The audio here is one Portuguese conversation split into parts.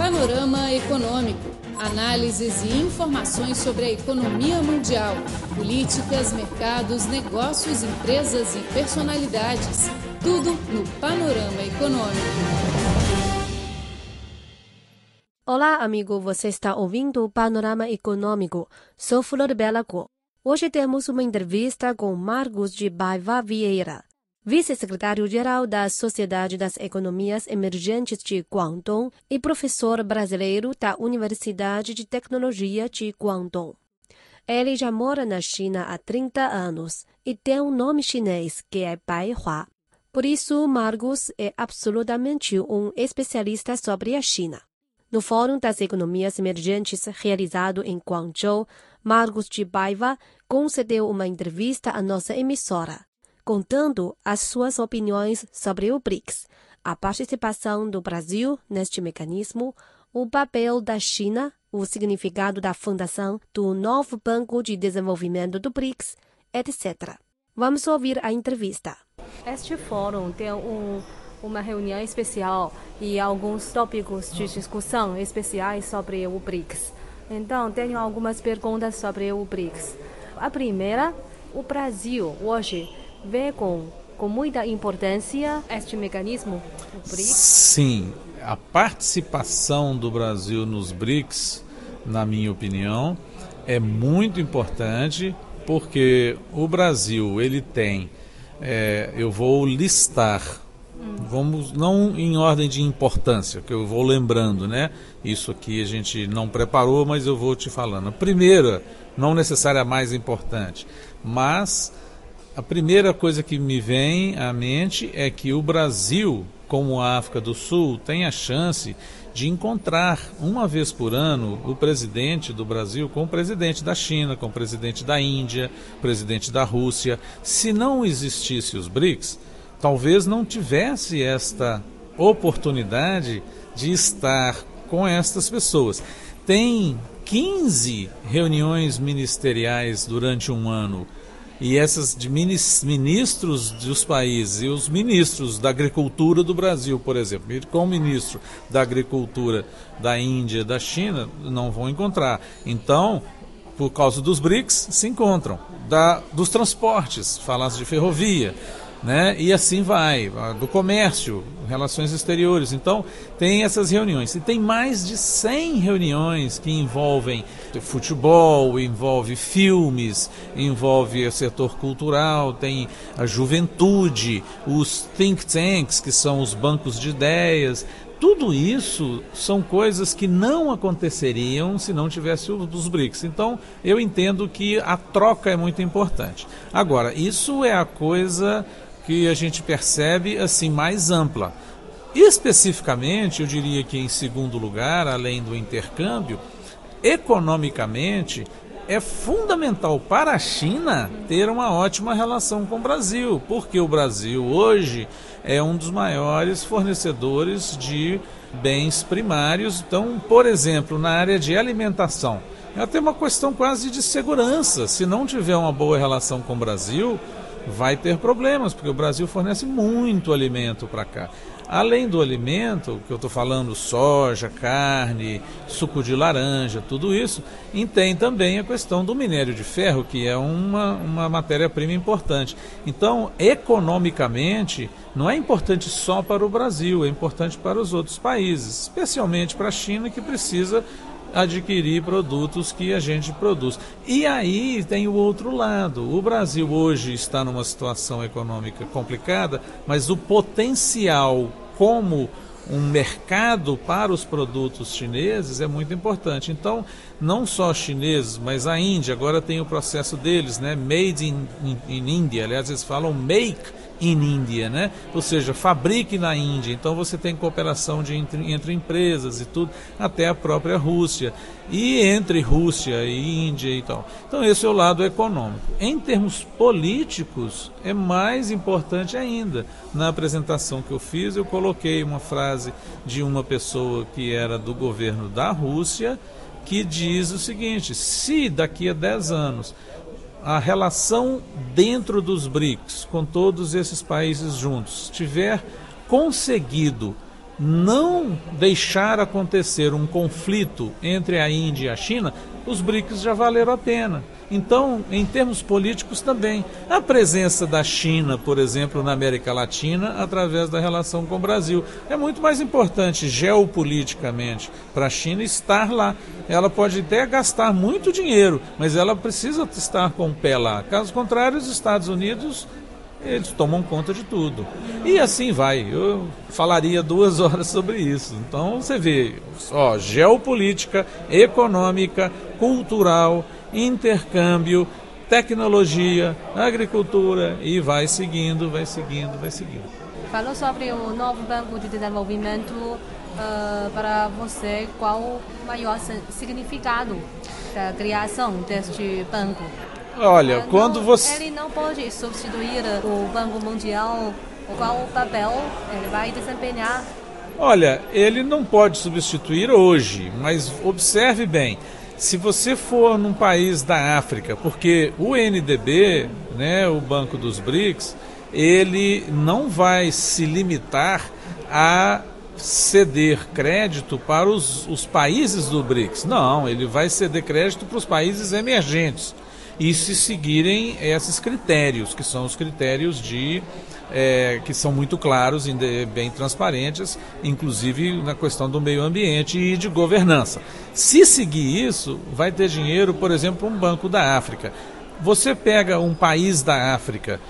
Panorama Econômico. Análises e informações sobre a economia mundial, políticas, mercados, negócios, empresas e personalidades. Tudo no Panorama Econômico. Olá, amigo. Você está ouvindo o Panorama Econômico. Sou Flor Bela. Hoje temos uma entrevista com Marcos de Baiva Vieira vice-secretário-geral da Sociedade das Economias Emergentes de Guangdong e professor brasileiro da Universidade de Tecnologia de Guangdong. Ele já mora na China há 30 anos e tem um nome chinês que é Bai Hua. Por isso, Marcos é absolutamente um especialista sobre a China. No Fórum das Economias Emergentes realizado em Guangzhou, Marcos de Baiva concedeu uma entrevista à nossa emissora contando as suas opiniões sobre o BRICS, a participação do Brasil neste mecanismo, o papel da China, o significado da fundação do novo Banco de Desenvolvimento do BRICS, etc. Vamos ouvir a entrevista. Este fórum tem um, uma reunião especial e alguns tópicos de discussão especiais sobre o BRICS. Então, tenho algumas perguntas sobre o BRICS. A primeira, o Brasil hoje vê com, com muita importância este mecanismo? Sim, a participação do Brasil nos BRICS, na minha opinião, é muito importante porque o Brasil ele tem, é, eu vou listar, vamos não em ordem de importância, que eu vou lembrando, né? Isso aqui a gente não preparou, mas eu vou te falando. A primeira, não necessariamente a mais importante, mas a primeira coisa que me vem à mente é que o Brasil, como a África do Sul, tem a chance de encontrar uma vez por ano o presidente do Brasil com o presidente da China, com o presidente da Índia, presidente da Rússia. Se não existisse os BRICS, talvez não tivesse esta oportunidade de estar com estas pessoas. Tem 15 reuniões ministeriais durante um ano e esses ministros dos países e os ministros da agricultura do Brasil, por exemplo, com o ministro da agricultura da Índia, da China, não vão encontrar. Então, por causa dos BRICS, se encontram. Da, dos transportes, falasse de ferrovia, né? E assim vai, do comércio, relações exteriores. Então, tem essas reuniões. E tem mais de 100 reuniões que envolvem futebol, envolve filmes, envolve o setor cultural, tem a juventude, os think tanks, que são os bancos de ideias. Tudo isso são coisas que não aconteceriam se não tivesse os BRICS. Então, eu entendo que a troca é muito importante. Agora, isso é a coisa que a gente percebe assim mais ampla. Especificamente, eu diria que em segundo lugar, além do intercâmbio, economicamente é fundamental para a China ter uma ótima relação com o Brasil, porque o Brasil hoje é um dos maiores fornecedores de bens primários. Então, por exemplo, na área de alimentação, é até uma questão quase de segurança. Se não tiver uma boa relação com o Brasil, vai ter problemas, porque o Brasil fornece muito alimento para cá. Além do alimento, que eu estou falando, soja, carne, suco de laranja, tudo isso, e tem também a questão do minério de ferro, que é uma, uma matéria-prima importante. Então, economicamente, não é importante só para o Brasil, é importante para os outros países, especialmente para a China, que precisa adquirir produtos que a gente produz. E aí tem o outro lado. O Brasil hoje está numa situação econômica complicada, mas o potencial como um mercado para os produtos chineses é muito importante. Então, não só chineses, mas a Índia agora tem o processo deles, né? Made in, in, in India. Aliás, eles falam make in India, né? Ou seja, fabrique na Índia. Então você tem cooperação de, entre, entre empresas e tudo, até a própria Rússia. E entre Rússia e Índia e tal. Então esse é o lado econômico. Em termos políticos, é mais importante ainda. Na apresentação que eu fiz, eu coloquei uma frase de uma pessoa que era do governo da Rússia, que diz o seguinte: se daqui a 10 anos a relação dentro dos BRICS, com todos esses países juntos, tiver conseguido não deixar acontecer um conflito entre a Índia e a China, os BRICS já valeram a pena. Então, em termos políticos também, a presença da China, por exemplo, na América Latina, através da relação com o Brasil, é muito mais importante geopoliticamente para a China estar lá. Ela pode até gastar muito dinheiro, mas ela precisa estar com o pé lá. Caso contrário, os Estados Unidos eles tomam conta de tudo. E assim vai. Eu falaria duas horas sobre isso. Então você vê, ó, geopolítica, econômica, cultural, intercâmbio, tecnologia, agricultura e vai seguindo, vai seguindo, vai seguindo. Falou sobre o novo Banco de Desenvolvimento. Uh, para você, qual o maior significado da criação deste banco? Olha, uh, quando não, você. Ele não pode substituir o Banco Mundial. Qual o papel ele vai desempenhar? Olha, ele não pode substituir hoje, mas observe bem se você for num país da África, porque o NDB, né, o Banco dos BRICS, ele não vai se limitar a ceder crédito para os, os países do BRICS. Não, ele vai ceder crédito para os países emergentes. E se seguirem esses critérios, que são os critérios de é, que são muito claros e bem transparentes, inclusive na questão do meio ambiente e de governança. Se seguir isso, vai ter dinheiro, por exemplo, um banco da África. Você pega um país da África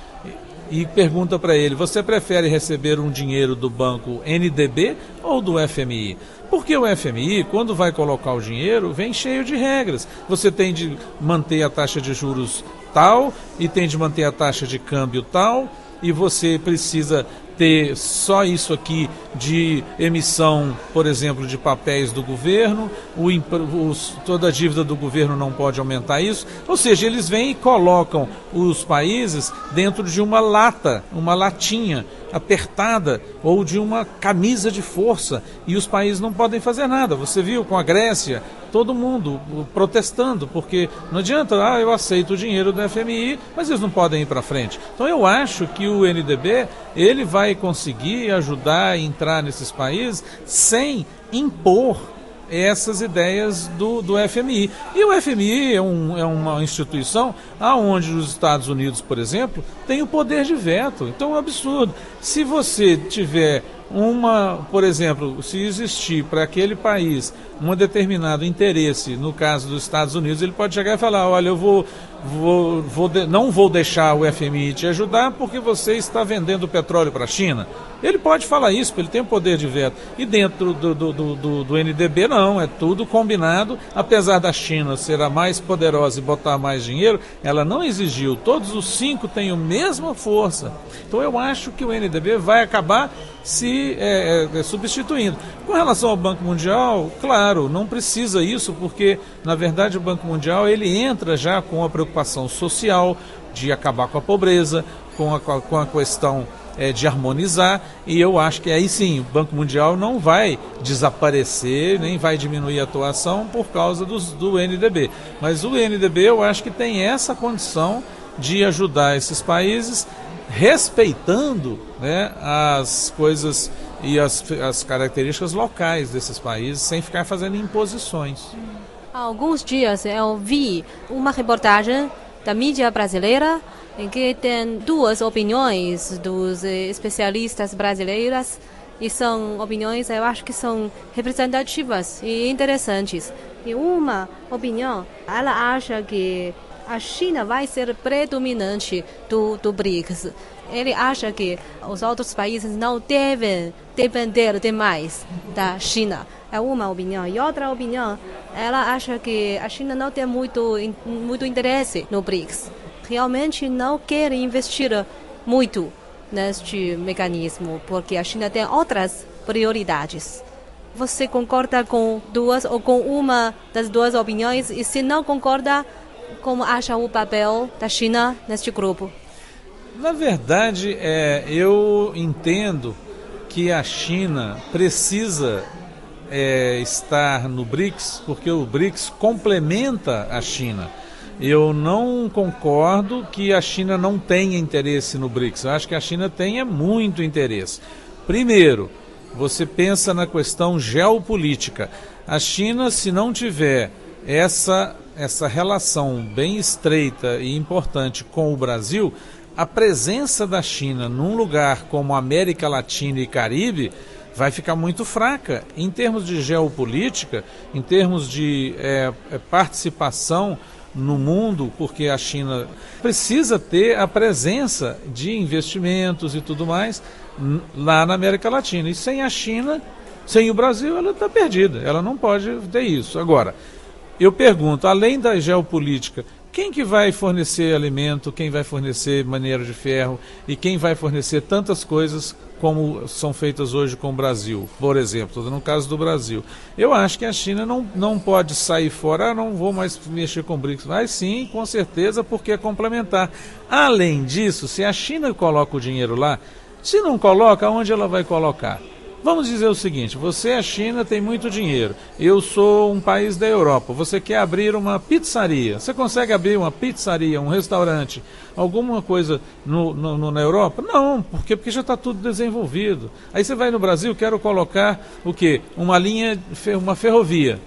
e pergunta para ele: você prefere receber um dinheiro do banco NDB ou do FMI? Porque o FMI, quando vai colocar o dinheiro, vem cheio de regras. Você tem de manter a taxa de juros tal e tem de manter a taxa de câmbio tal e você precisa ter só isso aqui de emissão, por exemplo, de papéis do governo, o, os, toda a dívida do governo não pode aumentar isso. Ou seja, eles vêm e colocam os países dentro de uma lata, uma latinha apertada ou de uma camisa de força e os países não podem fazer nada. Você viu com a Grécia, todo mundo protestando, porque não adianta, ah, eu aceito o dinheiro do FMI, mas eles não podem ir para frente. Então eu acho que o NDB, ele vai conseguir ajudar a entrar nesses países sem impor essas ideias do, do FMI. E o FMI é, um, é uma instituição aonde os Estados Unidos, por exemplo, tem o poder de veto. Então é um absurdo. Se você tiver uma, por exemplo, se existir para aquele país um determinado interesse, no caso dos Estados Unidos, ele pode chegar e falar: olha, eu vou, vou, vou não vou deixar o FMI te ajudar porque você está vendendo petróleo para a China. Ele pode falar isso, porque ele tem o poder de veto. E dentro do, do, do, do, NDB, não, é tudo combinado. Apesar da China ser a mais poderosa e botar mais dinheiro, ela não exigiu. Todos os cinco têm a mesma força. Então eu acho que o NDB vai acabar se é, é, substituindo. Com relação ao Banco Mundial, claro, não precisa isso, porque na verdade o Banco Mundial ele entra já com a preocupação social de acabar com a pobreza, com a, com a questão é, de harmonizar, e eu acho que aí sim, o Banco Mundial não vai desaparecer, nem vai diminuir a atuação por causa dos, do NDB. Mas o NDB eu acho que tem essa condição de ajudar esses países respeitando né, as coisas e as, as características locais desses países, sem ficar fazendo imposições. Há alguns dias eu vi uma reportagem da mídia brasileira em que tem duas opiniões dos especialistas brasileiros e são opiniões, eu acho que são representativas e interessantes. E uma opinião, ela acha que a China vai ser predominante do, do BRICS. Ele acha que os outros países não devem depender demais da China. É uma opinião. E outra opinião, ela acha que a China não tem muito, muito interesse no BRICS realmente não quer investir muito neste mecanismo, porque a China tem outras prioridades. Você concorda com duas ou com uma das duas opiniões? E se não concorda, como acha o papel da China neste grupo? Na verdade, é, eu entendo que a China precisa é, estar no BRICS, porque o BRICS complementa a China. Eu não concordo que a China não tenha interesse no BRICS. Eu acho que a China tenha muito interesse. Primeiro, você pensa na questão geopolítica. A China, se não tiver essa, essa relação bem estreita e importante com o Brasil, a presença da China num lugar como América Latina e Caribe vai ficar muito fraca. Em termos de geopolítica, em termos de é, é participação no mundo, porque a China precisa ter a presença de investimentos e tudo mais lá na América Latina. E sem a China, sem o Brasil, ela está perdida. Ela não pode ter isso. Agora, eu pergunto, além da geopolítica, quem que vai fornecer alimento, quem vai fornecer maneira de ferro e quem vai fornecer tantas coisas como são feitas hoje com o Brasil, por exemplo, no caso do Brasil. Eu acho que a China não, não pode sair fora, ah, não vou mais mexer com o BRICS. Mas sim, com certeza, porque é complementar. Além disso, se a China coloca o dinheiro lá, se não coloca, onde ela vai colocar? Vamos dizer o seguinte: você, a China, tem muito dinheiro. Eu sou um país da Europa. Você quer abrir uma pizzaria. Você consegue abrir uma pizzaria, um restaurante, alguma coisa no, no, na Europa? Não, por quê? Porque já está tudo desenvolvido. Aí você vai no Brasil, quero colocar o quê? Uma linha, uma ferrovia.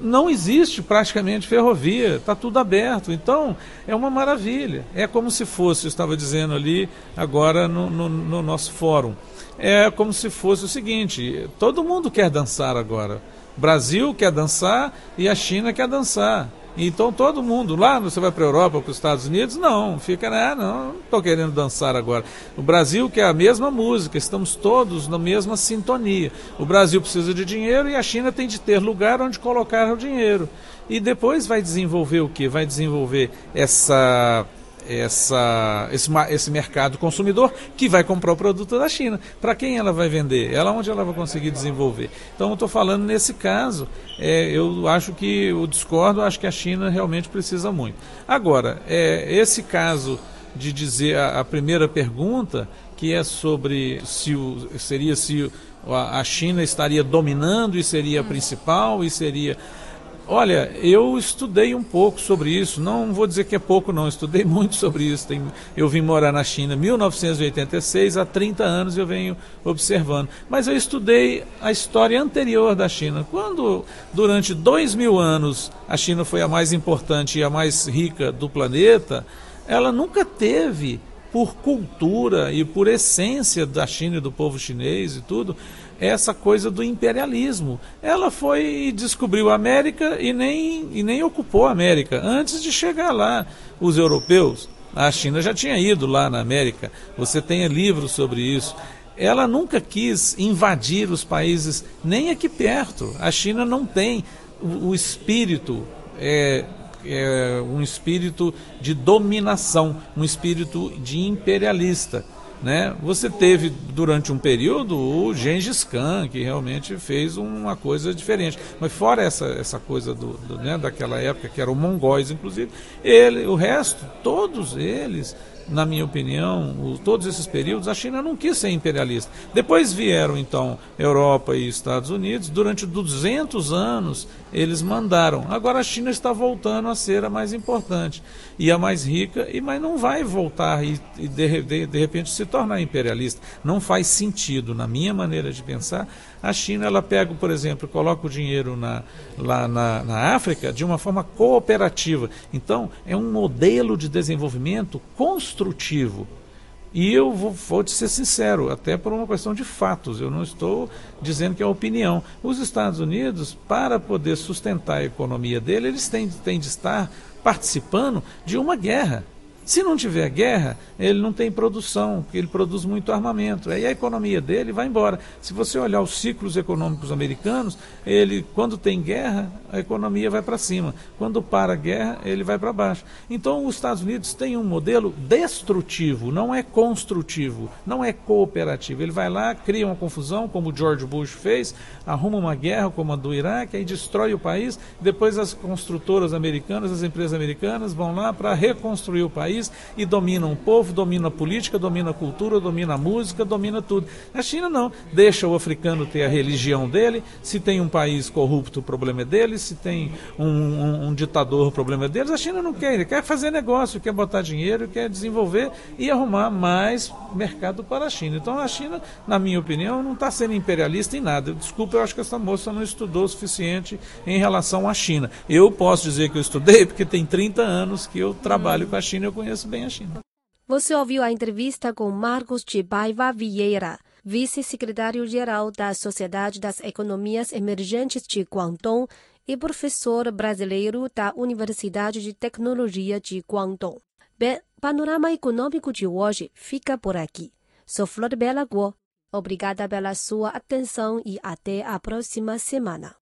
Não existe praticamente ferrovia, está tudo aberto. Então, é uma maravilha. É como se fosse, eu estava dizendo ali agora no, no, no nosso fórum é como se fosse o seguinte: todo mundo quer dançar agora. O Brasil quer dançar e a China quer dançar. Então todo mundo, lá você vai para a Europa, para os Estados Unidos, não, fica, né, não, estou querendo dançar agora. O Brasil quer a mesma música, estamos todos na mesma sintonia. O Brasil precisa de dinheiro e a China tem de ter lugar onde colocar o dinheiro. E depois vai desenvolver o que? Vai desenvolver essa essa, esse, esse mercado consumidor que vai comprar o produto da China. Para quem ela vai vender? Ela onde ela vai conseguir desenvolver? Então eu estou falando nesse caso, é, eu acho que eu discordo, acho que a China realmente precisa muito. Agora, é, esse caso de dizer a, a primeira pergunta, que é sobre se o, seria se a China estaria dominando e seria a principal e seria Olha, eu estudei um pouco sobre isso, não vou dizer que é pouco não, estudei muito sobre isso. eu vim morar na China em 1986, há 30 anos eu venho observando. Mas eu estudei a história anterior da China. Quando, durante dois mil anos, a China foi a mais importante e a mais rica do planeta, ela nunca teve, por cultura e por essência da China e do povo chinês e tudo, essa coisa do imperialismo. Ela foi e descobriu a América e nem, e nem ocupou a América. Antes de chegar lá, os europeus, a China já tinha ido lá na América. Você tem livros sobre isso. Ela nunca quis invadir os países, nem aqui perto. A China não tem o, o espírito é, é, um espírito de dominação, um espírito de imperialista. Né? Você teve durante um período o Gengis Khan, que realmente fez uma coisa diferente. Mas fora essa, essa coisa do, do né, daquela época, que eram mongóis, inclusive, ele, o resto, todos eles na minha opinião, o, todos esses períodos, a China não quis ser imperialista. Depois vieram, então, Europa e Estados Unidos. Durante 200 anos, eles mandaram. Agora a China está voltando a ser a mais importante e a mais rica, e mas não vai voltar e, e de, de, de repente se tornar imperialista. Não faz sentido, na minha maneira de pensar, a China, ela pega, por exemplo, coloca o dinheiro na, lá na, na África de uma forma cooperativa. Então, é um modelo de desenvolvimento construtivo. E eu vou, vou te ser sincero, até por uma questão de fatos, eu não estou dizendo que é opinião. Os Estados Unidos, para poder sustentar a economia dele, eles têm, têm de estar participando de uma guerra. Se não tiver guerra, ele não tem produção, porque ele produz muito armamento. Aí a economia dele vai embora. Se você olhar os ciclos econômicos americanos, ele quando tem guerra, a economia vai para cima. Quando para a guerra, ele vai para baixo. Então os Estados Unidos têm um modelo destrutivo, não é construtivo, não é cooperativo. Ele vai lá, cria uma confusão, como o George Bush fez, arruma uma guerra como a do Iraque, aí destrói o país, depois as construtoras americanas, as empresas americanas vão lá para reconstruir o país país e domina um povo, domina a política, domina a cultura, domina a música, domina tudo. A China não, deixa o africano ter a religião dele, se tem um país corrupto, o problema é dele, se tem um, um, um ditador, o problema é deles. A China não quer, ele quer fazer negócio, quer botar dinheiro, quer desenvolver e arrumar mais mercado para a China. Então a China, na minha opinião, não está sendo imperialista em nada. Desculpa, eu acho que essa moça não estudou o suficiente em relação à China. Eu posso dizer que eu estudei porque tem 30 anos que eu trabalho com a China e eu conheço bem a China. Você ouviu a entrevista com Marcos de Baiva Vieira, vice-secretário-geral da Sociedade das Economias Emergentes de Guangdong e professor brasileiro da Universidade de Tecnologia de Guangdong. Bem, Panorama Econômico de hoje fica por aqui. Sou Flor Bela Guo. Obrigada pela sua atenção e até a próxima semana.